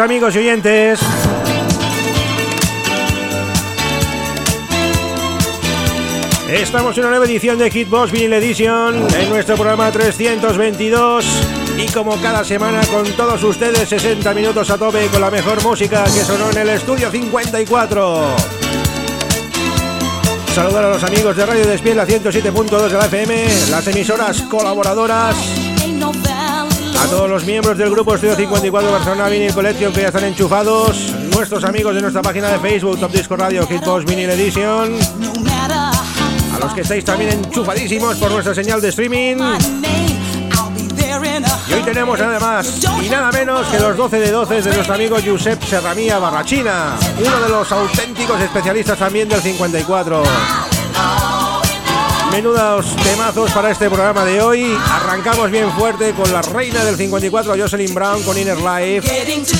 amigos y oyentes. Estamos en una nueva edición de Hitbox Vinyl Edition en nuestro programa 322 y como cada semana con todos ustedes 60 minutos a tope con la mejor música que sonó en el estudio 54. Saludar a los amigos de Radio Despiel la 107.2 de la FM, las emisoras colaboradoras a todos los miembros del grupo Estudio 54 Barcelona Vinyl Collection que ya están enchufados, nuestros amigos de nuestra página de Facebook Top Disco Radio Hitbox Vinyl Edition, a los que estáis también enchufadísimos por nuestra señal de streaming. Y hoy tenemos además, y nada menos que los 12 de 12 de nuestro amigo Josep Serramía Barrachina, uno de los auténticos especialistas también del 54. Menudos temazos para este programa de hoy. Arrancamos bien fuerte con la reina del 54, Jocelyn Brown, con Inner Life.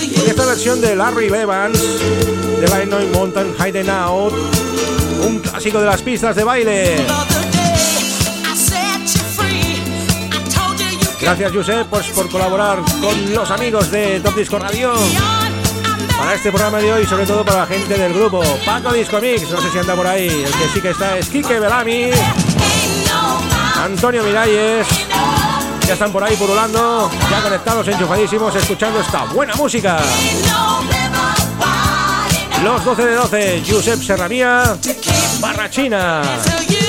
Y esta versión de Larry Evans, de Line Mountain Hiding Out. Un clásico de las pistas de baile. Gracias, Josep, pues, por colaborar con los amigos de Top Disco Radio para este programa de hoy, sobre todo para la gente del grupo Paco Disco Mix, no sé si anda por ahí, el que sí que está es Kike Belami, Antonio Miralles, ya están por ahí purulando, ya conectados, enchufadísimos, escuchando esta buena música. Los 12 de 12, Josep Serranía, Barrachina. Oh,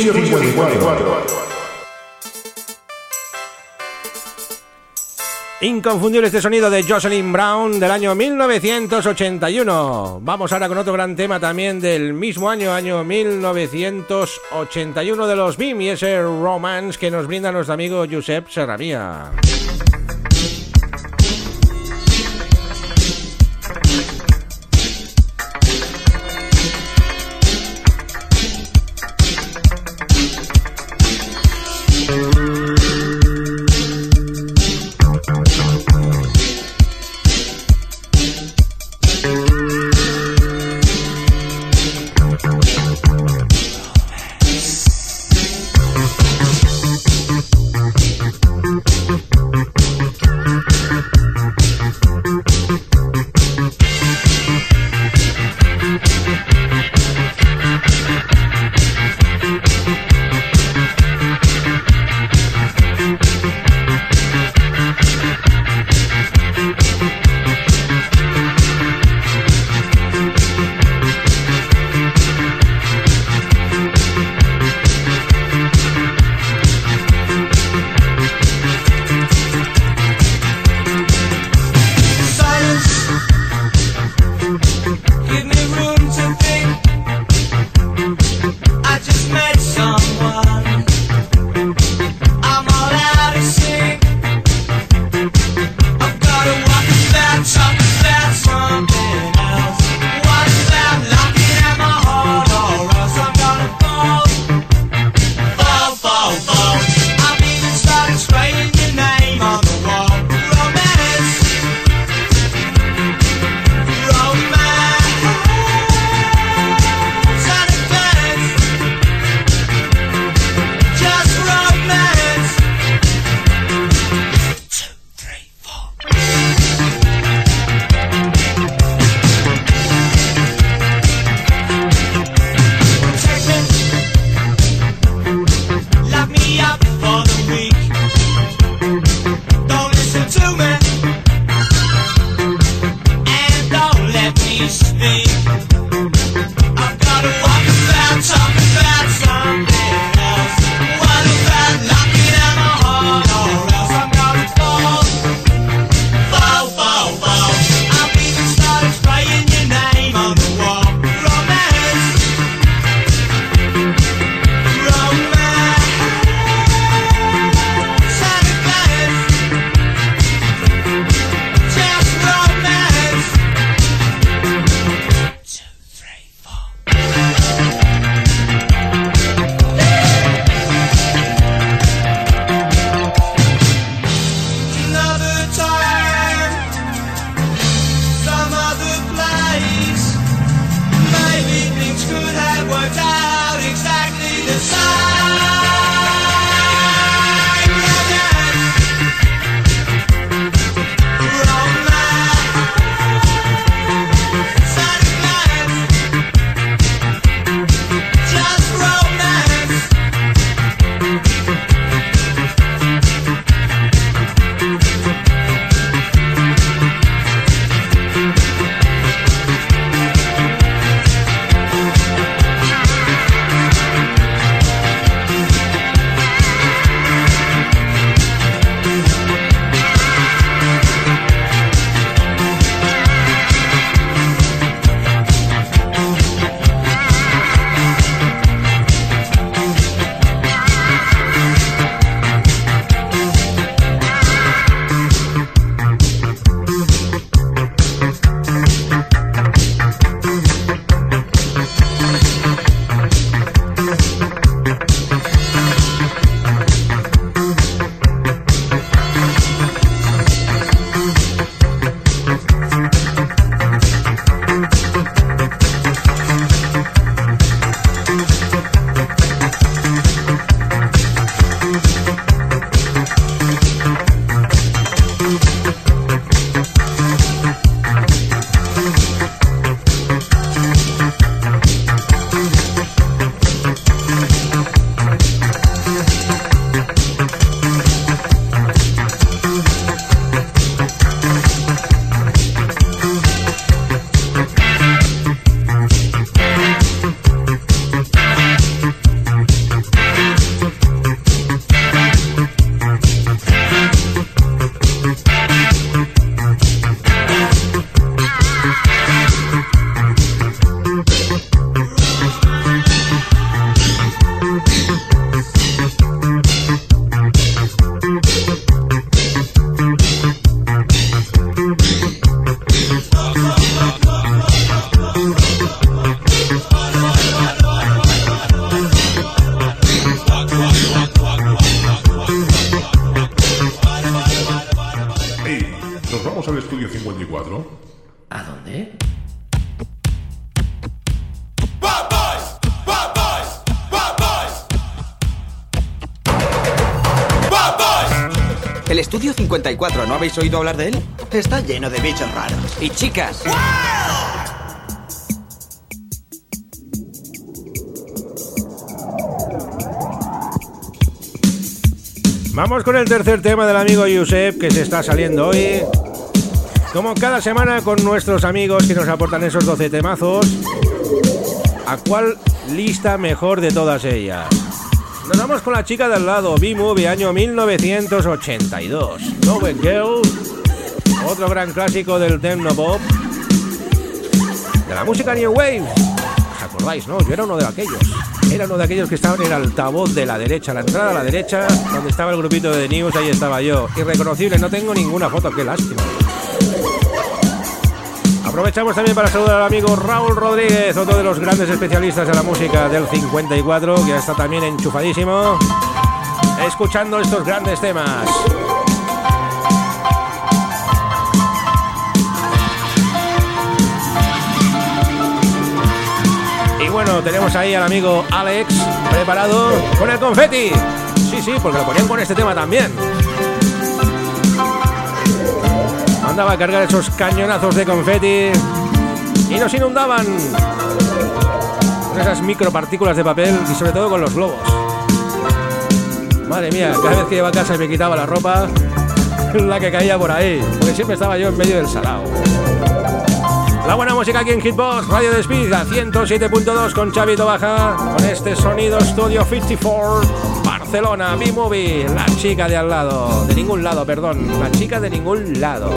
Estudio 54. Inconfundible este sonido de Jocelyn Brown del año 1981. Vamos ahora con otro gran tema también del mismo año, año 1981 de los BIM y ese romance que nos brinda nuestro amigo Josep Serranía. Al estudio 54? ¿A dónde? El estudio 54, ¿no habéis oído hablar de él? Está lleno de bichos raros. Y chicas. Vamos con el tercer tema del amigo Yusef que se está saliendo hoy. Como cada semana con nuestros amigos que nos aportan esos 12 temazos. ¿A cuál lista mejor de todas ellas? Nos vamos con la chica del lado, B-Movie, año 1982. Nove Girl, otro gran clásico del techno pop. De la música New Wave. ¿Os acordáis, no? Yo era uno de aquellos. Era uno de aquellos que estaban en el altavoz de la derecha, la entrada a la derecha, donde estaba el grupito de News, ahí estaba yo. Irreconocible, no tengo ninguna foto, qué lástima. Aprovechamos también para saludar al amigo Raúl Rodríguez, otro de los grandes especialistas de la música del 54, que está también enchufadísimo, escuchando estos grandes temas. Y bueno, tenemos ahí al amigo Alex preparado con el confeti. Sí, sí, porque lo ponían con este tema también. A cargar esos cañonazos de confeti y nos inundaban con esas micropartículas de papel y sobre todo con los globos. Madre mía, cada vez que iba a casa y me quitaba la ropa, la que caía por ahí, porque siempre estaba yo en medio del salao. La buena música aquí en Hitbox, Radio Despida, 107.2 con Chavito Baja, con este sonido Studio 54, Barcelona, B-Movie, la chica de al lado, de ningún lado, perdón, la chica de ningún lado.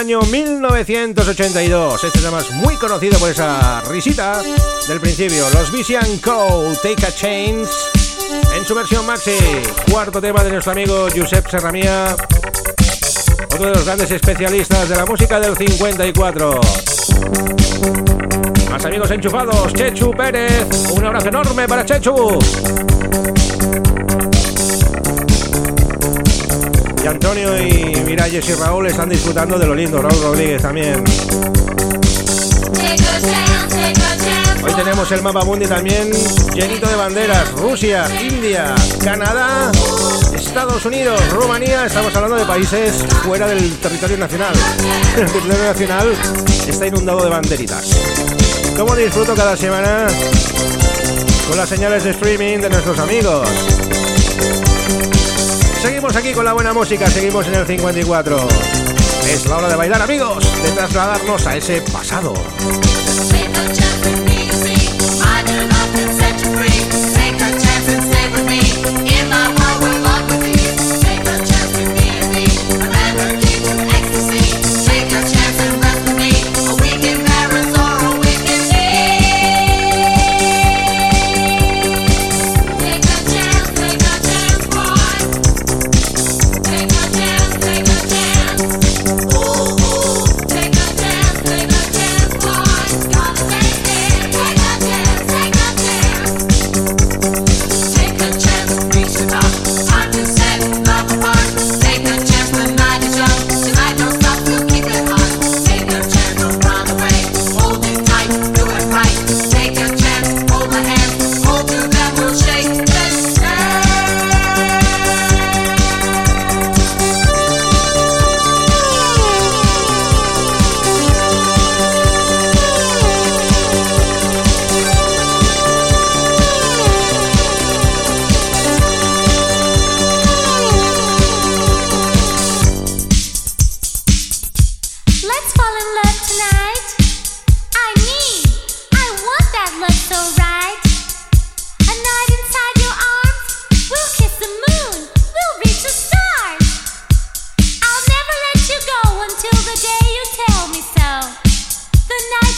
Año 1982. Este tema es muy conocido por esa risita del principio. Los Vision Co. Take a Change en su versión maxi. Cuarto tema de nuestro amigo Josep Serramía. Otro de los grandes especialistas de la música del 54. Más amigos enchufados, Chechu Pérez. Un abrazo enorme para Chechu. Y Antonio y Miralles y Raúl están disfrutando de lo lindo. Raúl Rodríguez también. Hoy tenemos el mapa mundi también llenito de banderas. Rusia, India, Canadá, Estados Unidos, Rumanía. Estamos hablando de países fuera del territorio nacional. El territorio nacional está inundado de banderitas. ¿Cómo disfruto cada semana con las señales de streaming de nuestros amigos? Seguimos aquí con la buena música, seguimos en el 54. Es la hora de bailar, amigos, de trasladarnos a ese pasado.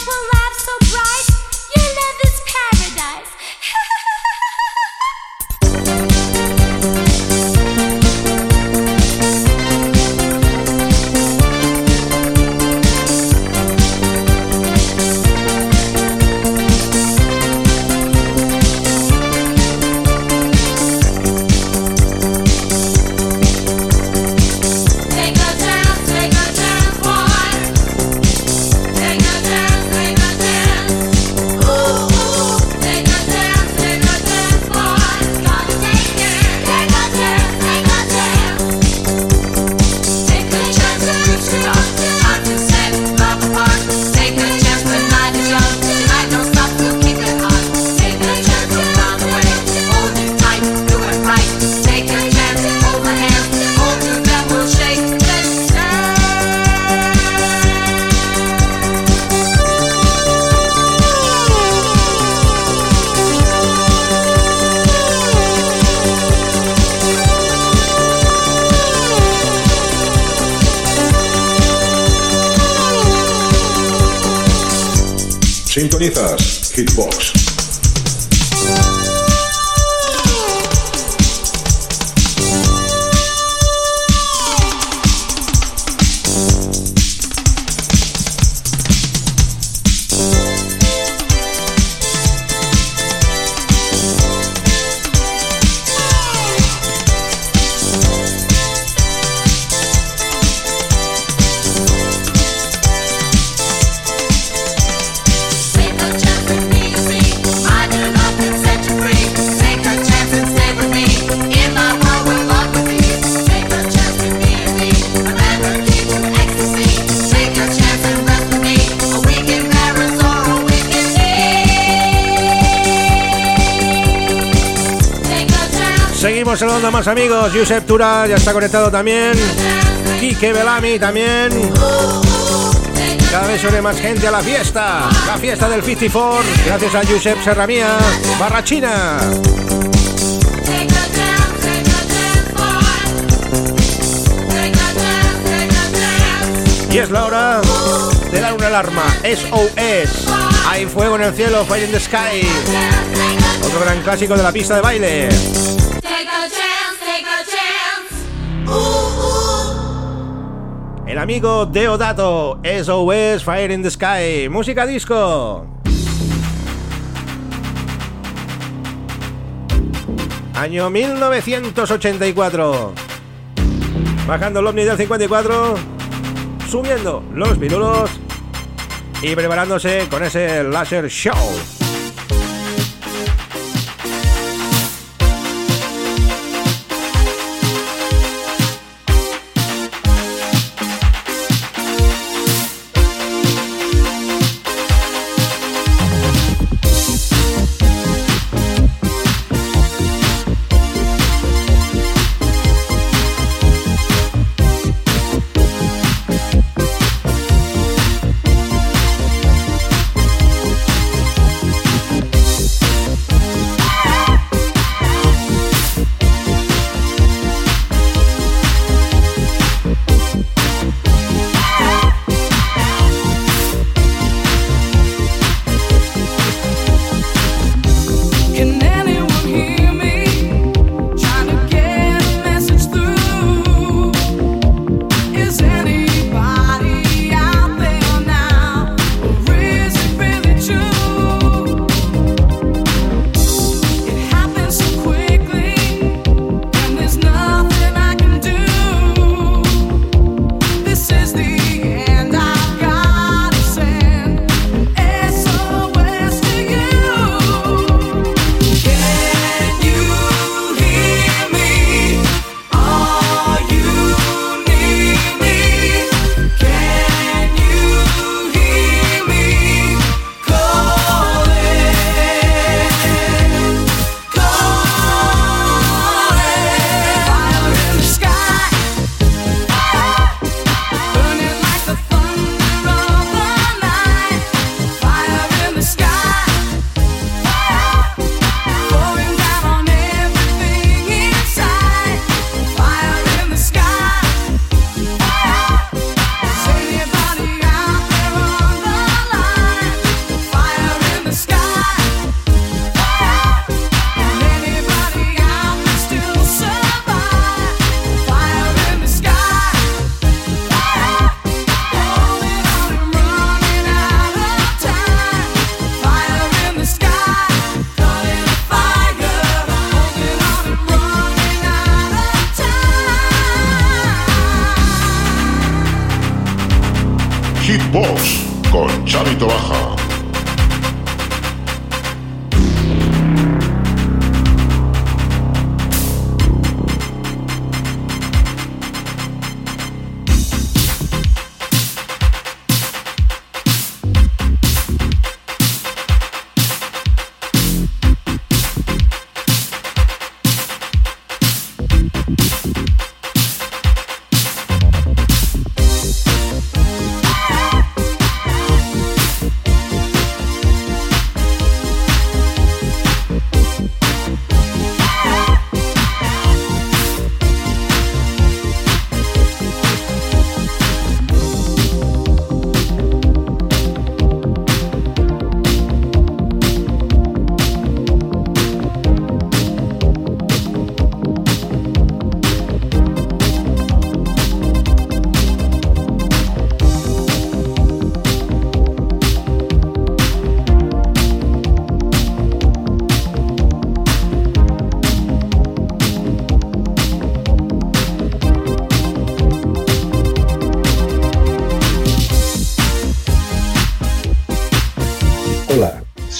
Well, saludando más amigos. Josep Tura ya está conectado también. Kike Belami también. cada vez suene más gente a la fiesta. La fiesta del 54, gracias a Josep Serramía, Barrachina. Y es la hora de dar una alarma. SOS. Hay fuego en el cielo, Fire in the Sky. Otro gran clásico de la pista de baile. El amigo Deodato, SOS, Fire in the Sky. Música disco. Año 1984. Bajando el ovni del 54 subiendo los virulos y preparándose con ese laser show.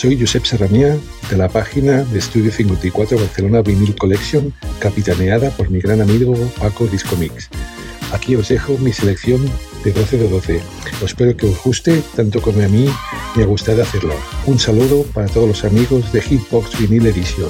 Soy Josep Serranía de la página de Estudio 54 Barcelona Vinyl Collection, capitaneada por mi gran amigo Paco Discomix. Aquí os dejo mi selección de 12 de 12. Espero que os guste tanto como a mí me ha gustado hacerlo. Un saludo para todos los amigos de Hitbox Vinyl Edition.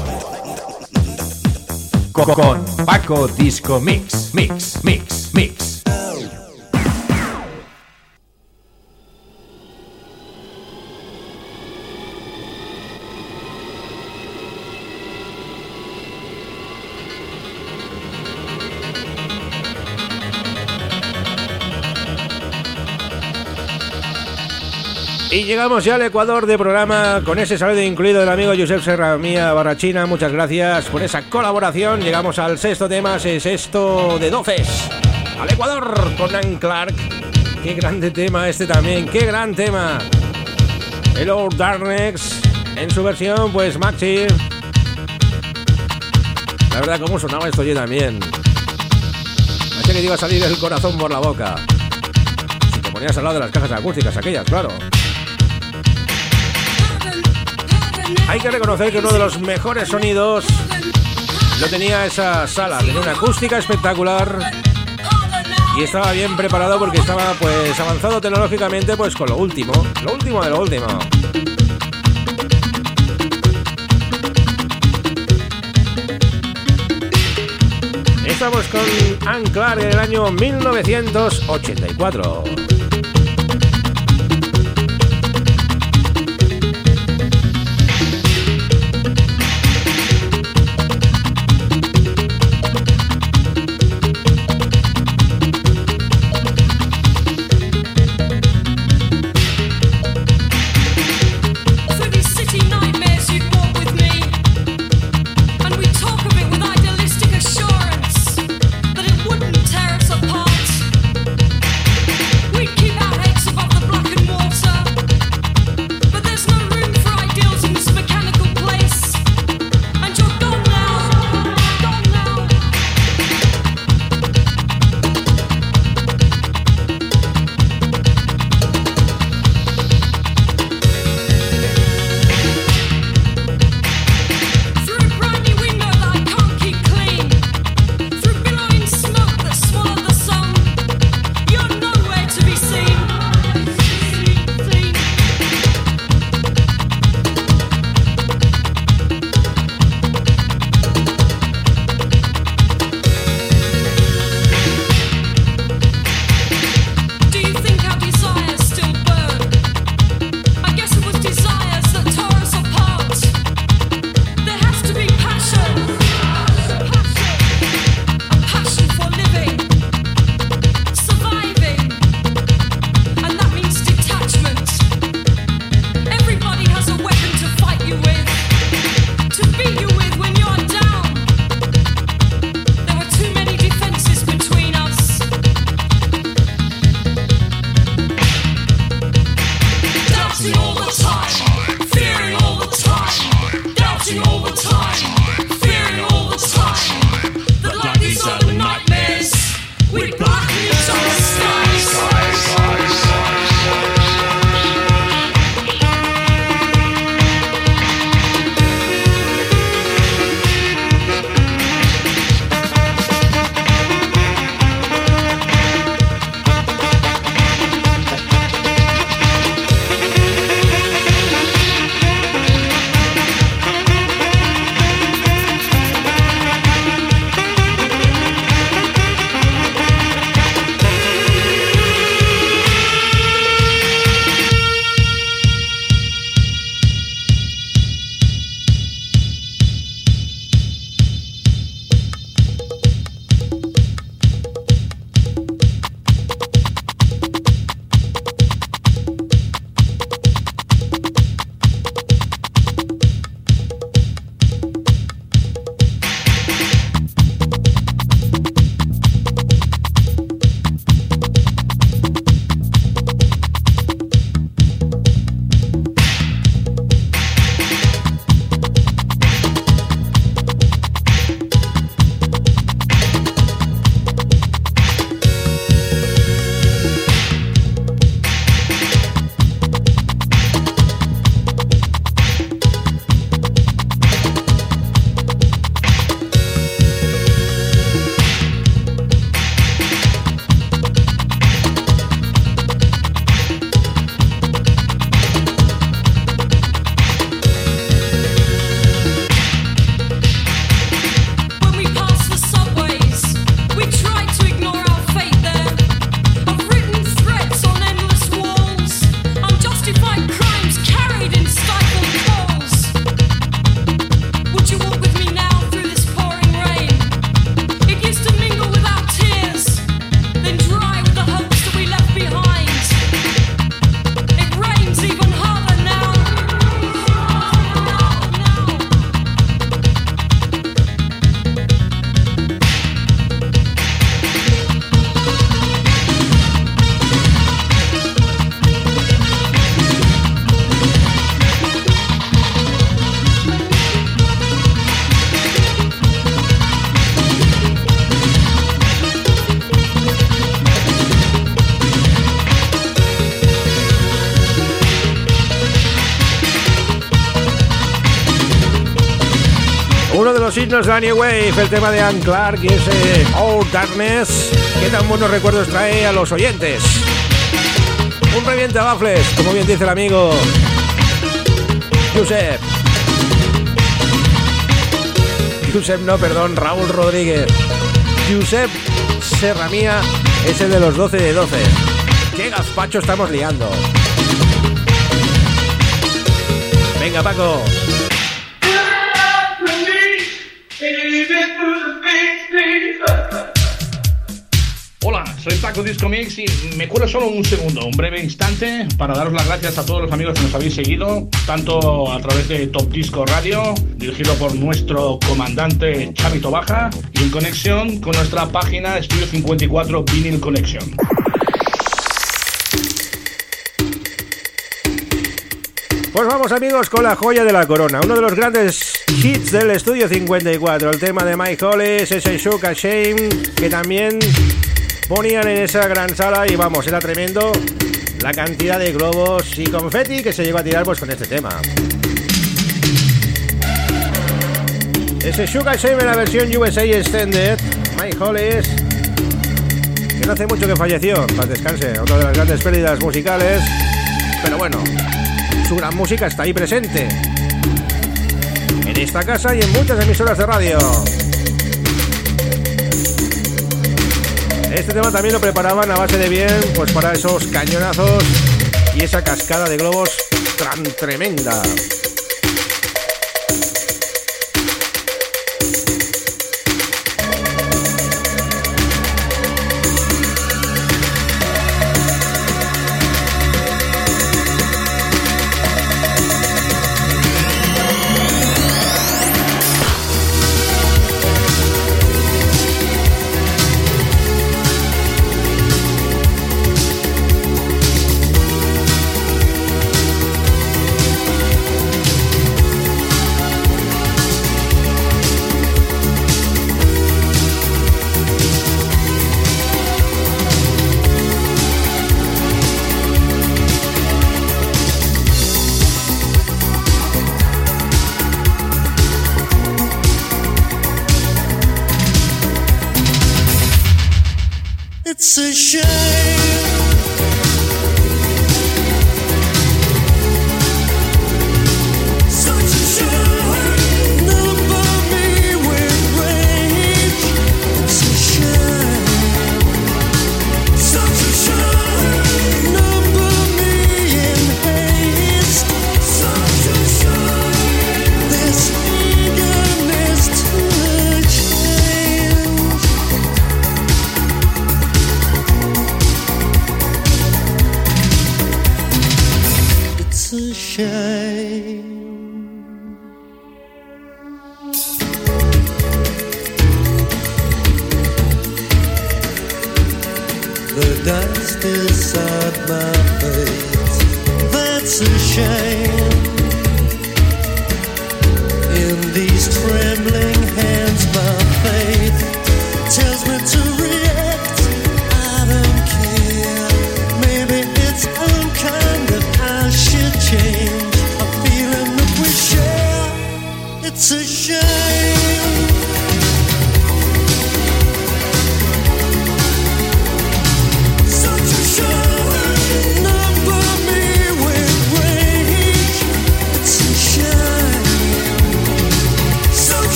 Con Paco Disco Mix, Mix, Mix, Y llegamos ya al Ecuador de programa con ese saludo incluido del amigo Josep Serra Mía Barrachina. Muchas gracias por esa colaboración. Llegamos al sexto tema, es esto de Doces. Al Ecuador con Ann Clark. Qué grande tema este también, qué gran tema. Hello Darknex en su versión, pues Maxi. La verdad, cómo sonaba esto yo también. Pensé que iba a salir el corazón por la boca. Si te ponías al lado de las cajas acústicas aquellas, claro. Hay que reconocer que uno de los mejores sonidos lo tenía esa sala, tenía una acústica espectacular y estaba bien preparado porque estaba pues avanzado tecnológicamente pues con lo último, lo último de lo último. Estamos con Anclar en el año 1984. La New Wave, el tema de Ann Clark y ese Old Darkness, que tan buenos recuerdos trae a los oyentes. Un revienta bafles, como bien dice el amigo Josep. Josep no, perdón, Raúl Rodríguez. Josep Serramía es el de los 12 de 12. ¡Qué gazpacho estamos liando! Venga, Paco. Soy Paco Disco Mix y me cuelo solo un segundo, un breve instante para daros las gracias a todos los amigos que nos habéis seguido, tanto a través de Top Disco Radio, dirigido por nuestro comandante Chavito Baja, y en conexión con nuestra página Estudio 54 Vinyl Connection. Pues vamos amigos con la joya de la corona, uno de los grandes hits del estudio 54, el tema de Mike Hollis, ese Shook a Shame, que también ponían en esa gran sala y vamos, era tremendo la cantidad de globos y confeti que se llegó a tirar pues con este tema. Ese a Shame en la versión USA Extended, Mike Hollis, que no hace mucho que falleció, para descanse, otra de las grandes pérdidas musicales, pero bueno, su gran música está ahí presente. En esta casa y en muchas emisoras de radio. Este tema también lo preparaban a base de bien, pues para esos cañonazos y esa cascada de globos tan tremenda. The dust inside my face. That's a shame. In these trembling hands,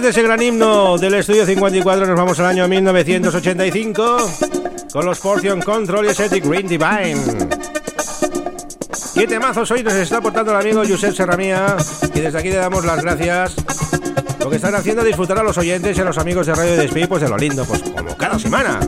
después de ese gran himno del estudio 54 nos vamos al año 1985 con los Portion Control y ese Green Divine. Qué temazos hoy nos está aportando el amigo Josep Serramía y desde aquí le damos las gracias. Lo que están haciendo disfrutar a los oyentes y a los amigos de Radio Despí pues de lo lindo, pues como cada semana.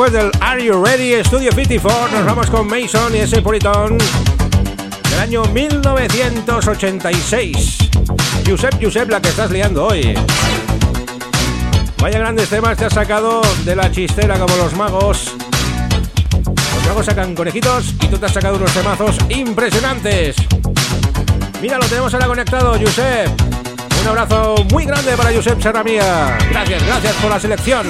Después del Are You Ready Studio 54, nos vamos con Mason y ese Puritón del año 1986. Josep, Josep, la que estás liando hoy. Vaya grandes temas te has sacado de la chistera como los magos. Los magos sacan conejitos y tú te has sacado unos temazos impresionantes. Mira, lo tenemos ahora conectado, Josep. Un abrazo muy grande para Josep Serramía. Gracias, gracias por la selección.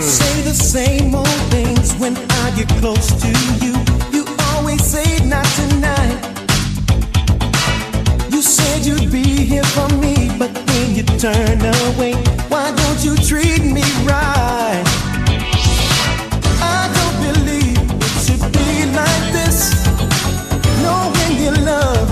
When I get close to you. You always say not tonight. You said you'd be here for me, but then you turn away. Why don't you treat me right? I don't believe it should be like this. Knowing your love,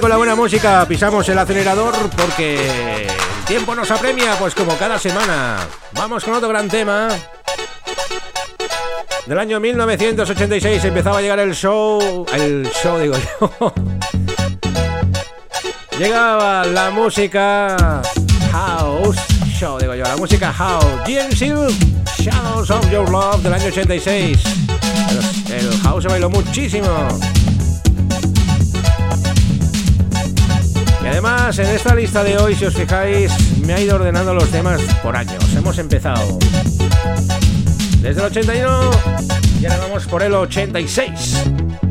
con la buena música, pisamos el acelerador porque el tiempo nos apremia, pues como cada semana. Vamos con otro gran tema. Del año 1986 empezaba a llegar el show, el show digo yo. Llegaba la música house, show digo yo, la música house. GNC Shadows of Your Love del año 86. El, el house se bailó muchísimo. Y además, en esta lista de hoy, si os fijáis, me ha ido ordenando los temas por años. Hemos empezado desde el 81 y ahora vamos por el 86.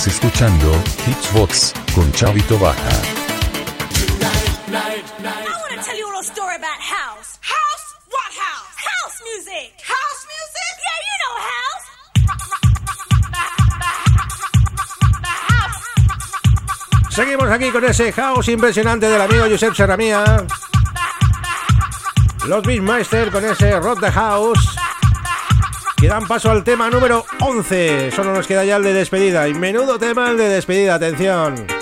Estás escuchando Hitsbox con Chavito Baja. Seguimos aquí con ese house impresionante del amigo Josep Serramía. Los Beatmaster con ese Rock the House. Y dan paso al tema número 11. Solo nos queda ya el de despedida. Y menudo tema el de despedida. Atención.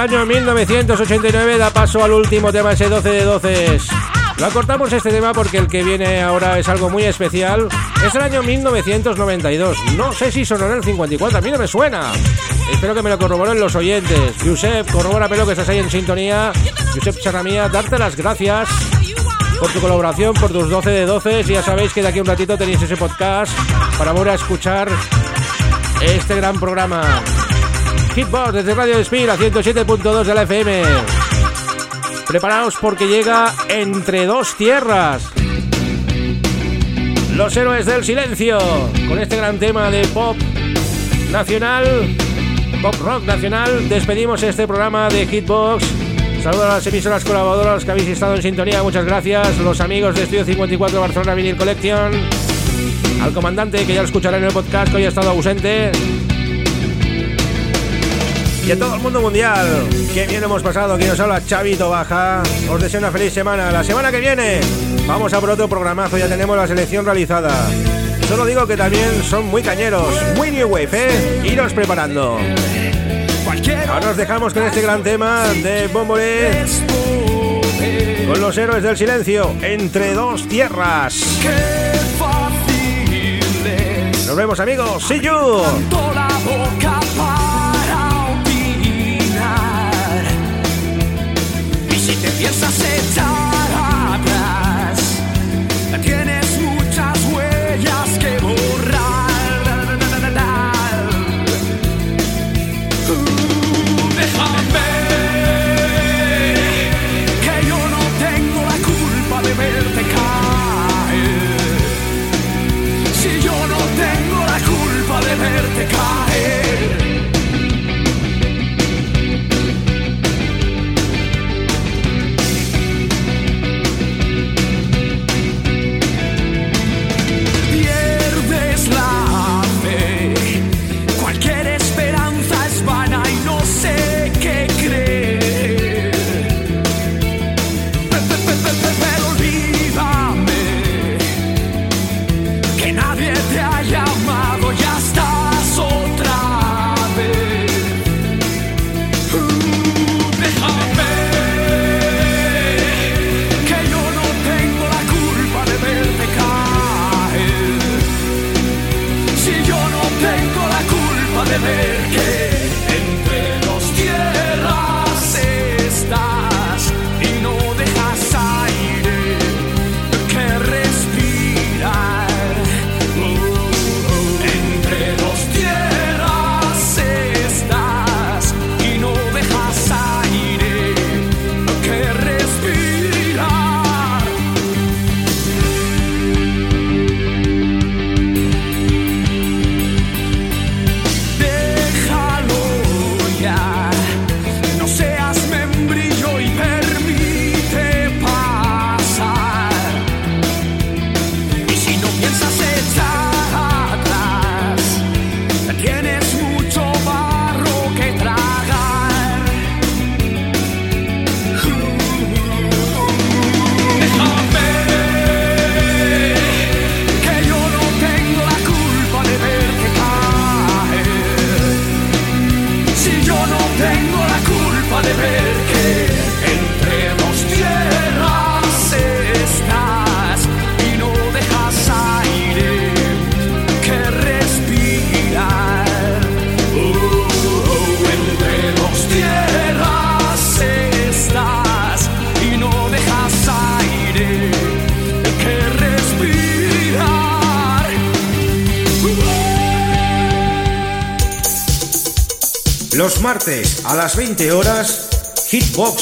Del año 1989 da paso al último tema, ese 12 de 12. Lo cortamos este tema porque el que viene ahora es algo muy especial. Es el año 1992. No sé si sonó en el 54, a mí no me suena. Espero que me lo corroboren los oyentes. Josep, pelo que estás ahí en sintonía. Josep Charramía, darte las gracias por tu colaboración, por tus 12 de 12. Y ya sabéis que de aquí a un ratito tenéis ese podcast para volver a escuchar este gran programa. Hitbox desde Radio Speed a 107.2 de la FM. Preparaos porque llega entre dos tierras. Los héroes del silencio. Con este gran tema de pop nacional, pop rock nacional, despedimos este programa de Hitbox. Saludos a las emisoras colaboradoras que habéis estado en sintonía, muchas gracias. Los amigos de Estudio 54 Barcelona Vinyl Collection. Al comandante que ya escuchará en el podcast que hoy ha estado ausente y a todo el mundo mundial. Qué bien hemos pasado. Aquí nos habla Chavito Baja. Os deseo una feliz semana. La semana que viene vamos a por otro programazo. Ya tenemos la selección realizada. Solo digo que también son muy cañeros, muy new wave, ¿eh? Iros preparando. Ahora nos dejamos con este gran tema de Bombole. Con los héroes del silencio, entre dos tierras. Nos vemos amigos, see you. Yes, I said time.